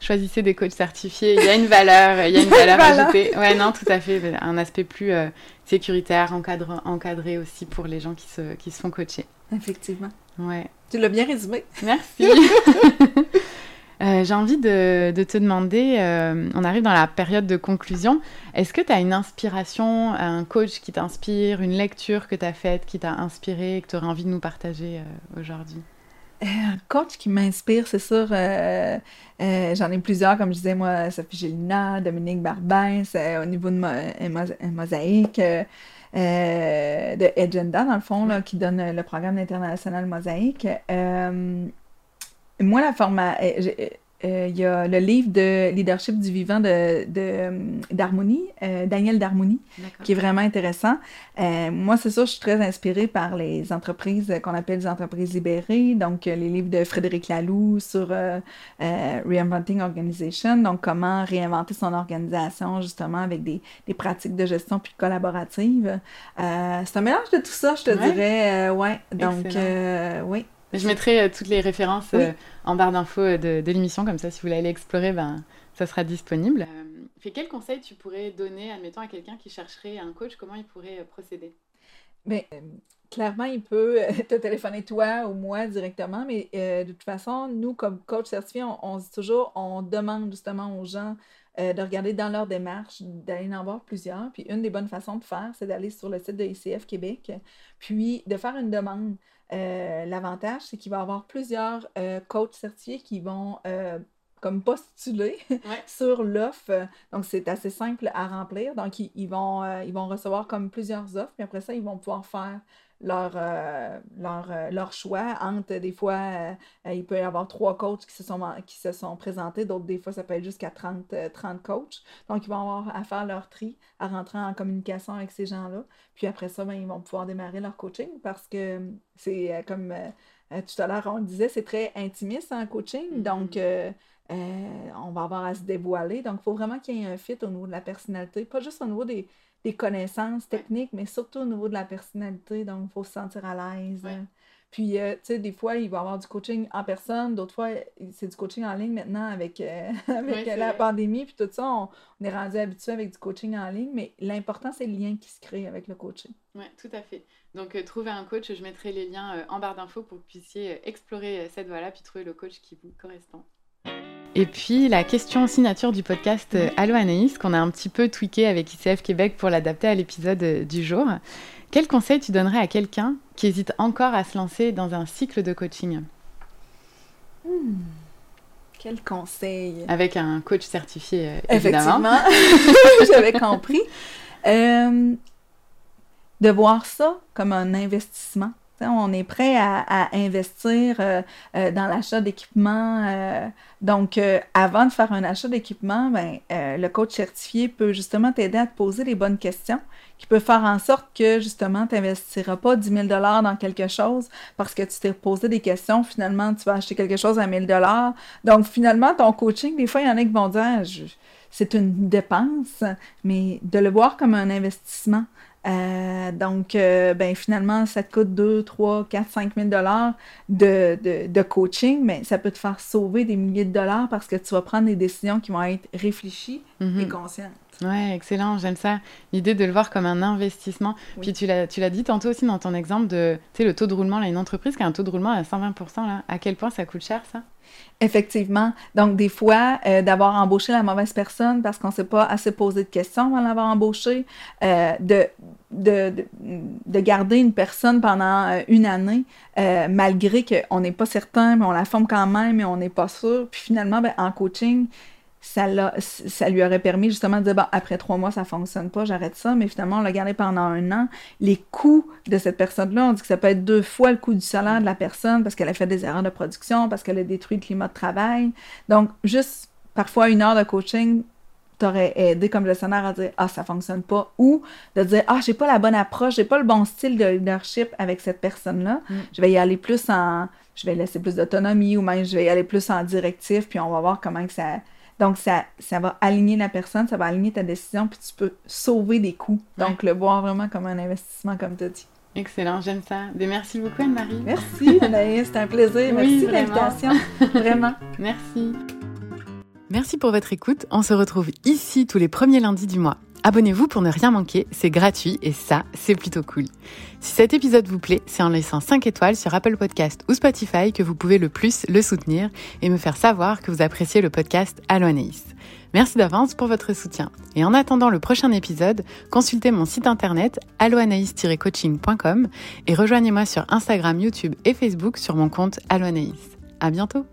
choisissez des coachs certifiés. Il y a une valeur, il y a une valeur ajoutée. Ouais, non, tout à fait. Un aspect plus euh, sécuritaire, encadre, encadré aussi pour les gens qui se, qui se font coacher. Effectivement. Ouais. Tu l'as bien résumé. Merci. Euh, j'ai envie de, de, te demander, euh, on arrive dans la période de conclusion, est-ce que tu as une inspiration, un coach qui t'inspire, une lecture que tu as faite qui t'a inspiré et que tu aurais envie de nous partager aujourd'hui? Un coach qui m'inspire, c'est sûr. Euh, euh, j'en ai plusieurs, comme je disais, moi, Sophie Gélina, Dominique Barbin, c'est au niveau de Mosaïque, euh, de Agenda, dans le fond, là, qui donne le programme international Mosaïque. moi, la format, euh, il y a le livre de leadership du vivant de, d'Harmonie, euh, Daniel Darmouni, qui est vraiment intéressant. Euh, moi, c'est ça, je suis très inspirée par les entreprises qu'on appelle les entreprises libérées, donc les livres de Frédéric Laloux sur Reinventing Organization, donc comment réinventer son organisation justement avec des, des pratiques de gestion puis collaborative. c'est un mélange de tout ça, je te dirais. ouais, donc, oui. Je mettrai euh, toutes les références euh, en barre d'infos euh, de, l'émission, comme ça, si vous voulez aller explorer, ben, ça sera disponible. Fait, quel conseil tu pourrais donner, admettons, à quelqu'un qui chercherait un coach, comment il pourrait procéder? Mais, clairement, il peut te téléphoner toi ou moi directement, mais de toute façon, nous, comme coach certifié, on, on, dit toujours, on demande justement aux gens euh, de regarder dans leur démarche, d'aller en voir plusieurs. Puis une des bonnes façons de faire, c'est d'aller sur le site de ICF Québec, puis de faire une demande. Euh, l'avantage, c'est qu'il va y avoir plusieurs euh, coachs certifiés qui vont comme postuler sur l'offre. Donc, c'est assez simple à remplir. Donc, ils, vont, ils vont recevoir comme plusieurs offres, puis après ça, ils vont pouvoir faire leur, euh, leur, euh, leur, choix entre des fois, euh, il peut y avoir trois coachs qui se sont, qui se sont présentés, d'autres des fois, ça peut être jusqu'à 30, 30 coachs. Donc, ils vont avoir à faire leur tri, à rentrer en communication avec ces gens-là. Puis après ça, ben, ils vont pouvoir démarrer leur coaching parce que c'est comme tout à l'heure, on le disait, c'est très intimiste en coaching. Mm-hmm. Donc, on va avoir à se dévoiler. Donc, il faut vraiment qu'il y ait un fit au niveau de la personnalité, pas juste au niveau des des connaissances techniques, mais surtout au niveau de la personnalité. Donc, il faut se sentir à l'aise. Puis, euh, tu sais, des fois, il va y avoir du coaching en personne, d'autres fois, c'est du coaching en ligne maintenant avec, euh, avec la pandémie, puis tout ça, on, est rendu habitué avec du coaching en ligne, mais l'important, c'est le lien qui se crée avec le coaching. Oui, tout à fait. Donc, euh, trouver un coach, je mettrai les liens en barre d'infos pour que vous puissiez explorer cette voie-là, puis trouver le coach qui vous correspond. Et puis la question signature du podcast euh, Allo Anaïs, qu'on a un petit peu tweaké avec ICF Québec pour l'adapter à l'épisode euh, du jour. Quel conseil tu donnerais à quelqu'un qui hésite encore à se lancer dans un cycle de coaching? Hmm. Quel conseil Avec un coach certifié, euh, évidemment. Effectivement, j'avais compris. de voir ça comme un investissement on est prêt à, investir euh, euh, dans l'achat d'équipement. Euh, donc, avant de faire un achat d'équipement, ben, le coach certifié peut justement t'aider à te poser les bonnes questions, qui peut faire en sorte que justement, tu n'investiras pas 10 000 dans quelque chose parce que tu t'es posé des questions. Finalement, tu vas acheter quelque chose à 1 000 Donc, finalement, ton coaching, des fois, il y en a qui vont dire c'est une dépense, mais de le voir comme un investissement. Euh, donc, euh, ben, finalement, ça te coûte 2, 3, 4, 5 000 dollars de, de, de, coaching, mais ça peut te faire sauver des milliers de dollars parce que tu vas prendre des décisions qui vont être réfléchies et mhm. conscientes. Ouais, excellent, j'aime ça. L'idée de le voir comme un investissement. Puis tu l'as, tu l'as dit tantôt aussi dans ton exemple de, tu sais, le taux de roulement, là, une entreprise qui a un taux de roulement à 120%, là, à quel point ça coûte cher, ça? Effectivement. Donc, des fois, euh, d'avoir embauché la mauvaise personne parce qu'on ne s'est pas assez posé de questions avant l'avoir embauché, euh, de, de, de, garder une personne pendant euh, une année, malgré qu'on n'est pas certain, mais on la forme quand même, mais on n'est pas sûr. Puis finalement, ben, en coaching, ça, ça lui aurait permis justement de dire, bon, après trois mois, ça fonctionne pas, j'arrête ça, mais finalement, on l'a gardé pendant un an. Les coûts de cette personne-là, on dit que ça peut être deux fois le coût du salaire de la personne parce qu'elle a fait des erreurs de production, parce qu'elle a détruit le climat de travail. Donc, juste parfois une heure de coaching t'aurait aidé comme gestionnaire à dire ah ça fonctionne pas ou de dire ah j'ai pas la bonne approche j'ai pas le bon style de leadership avec cette personne là mm. je vais y aller plus en je vais laisser plus d'autonomie ou même je vais y aller plus en directif puis on va voir comment que ça donc, ça, ça va aligner la personne, ça va aligner ta décision, puis tu peux sauver des coûts. Donc, le voir vraiment comme un investissement, comme tu as dit. Excellent, j'aime ça. Ben, merci beaucoup, Anne-Marie. Merci, Anaïs, c'était un plaisir. merci de l'invitation. vraiment. Merci. Merci pour votre écoute. On se retrouve ici tous les premiers lundis du mois. Abonnez-vous pour ne rien manquer, c'est gratuit et ça, c'est plutôt cool. Si cet épisode vous plaît, c'est en laissant 5 étoiles sur Apple Podcast ou Spotify que vous pouvez le plus le soutenir et me faire savoir que vous appréciez le podcast Allo Anaïs. Merci d'avance pour votre soutien. Et en attendant le prochain épisode, consultez mon site internet alloanaïs-coaching.com et rejoignez-moi sur Instagram, YouTube et Facebook sur mon compte Allo Anaïs. À bientôt!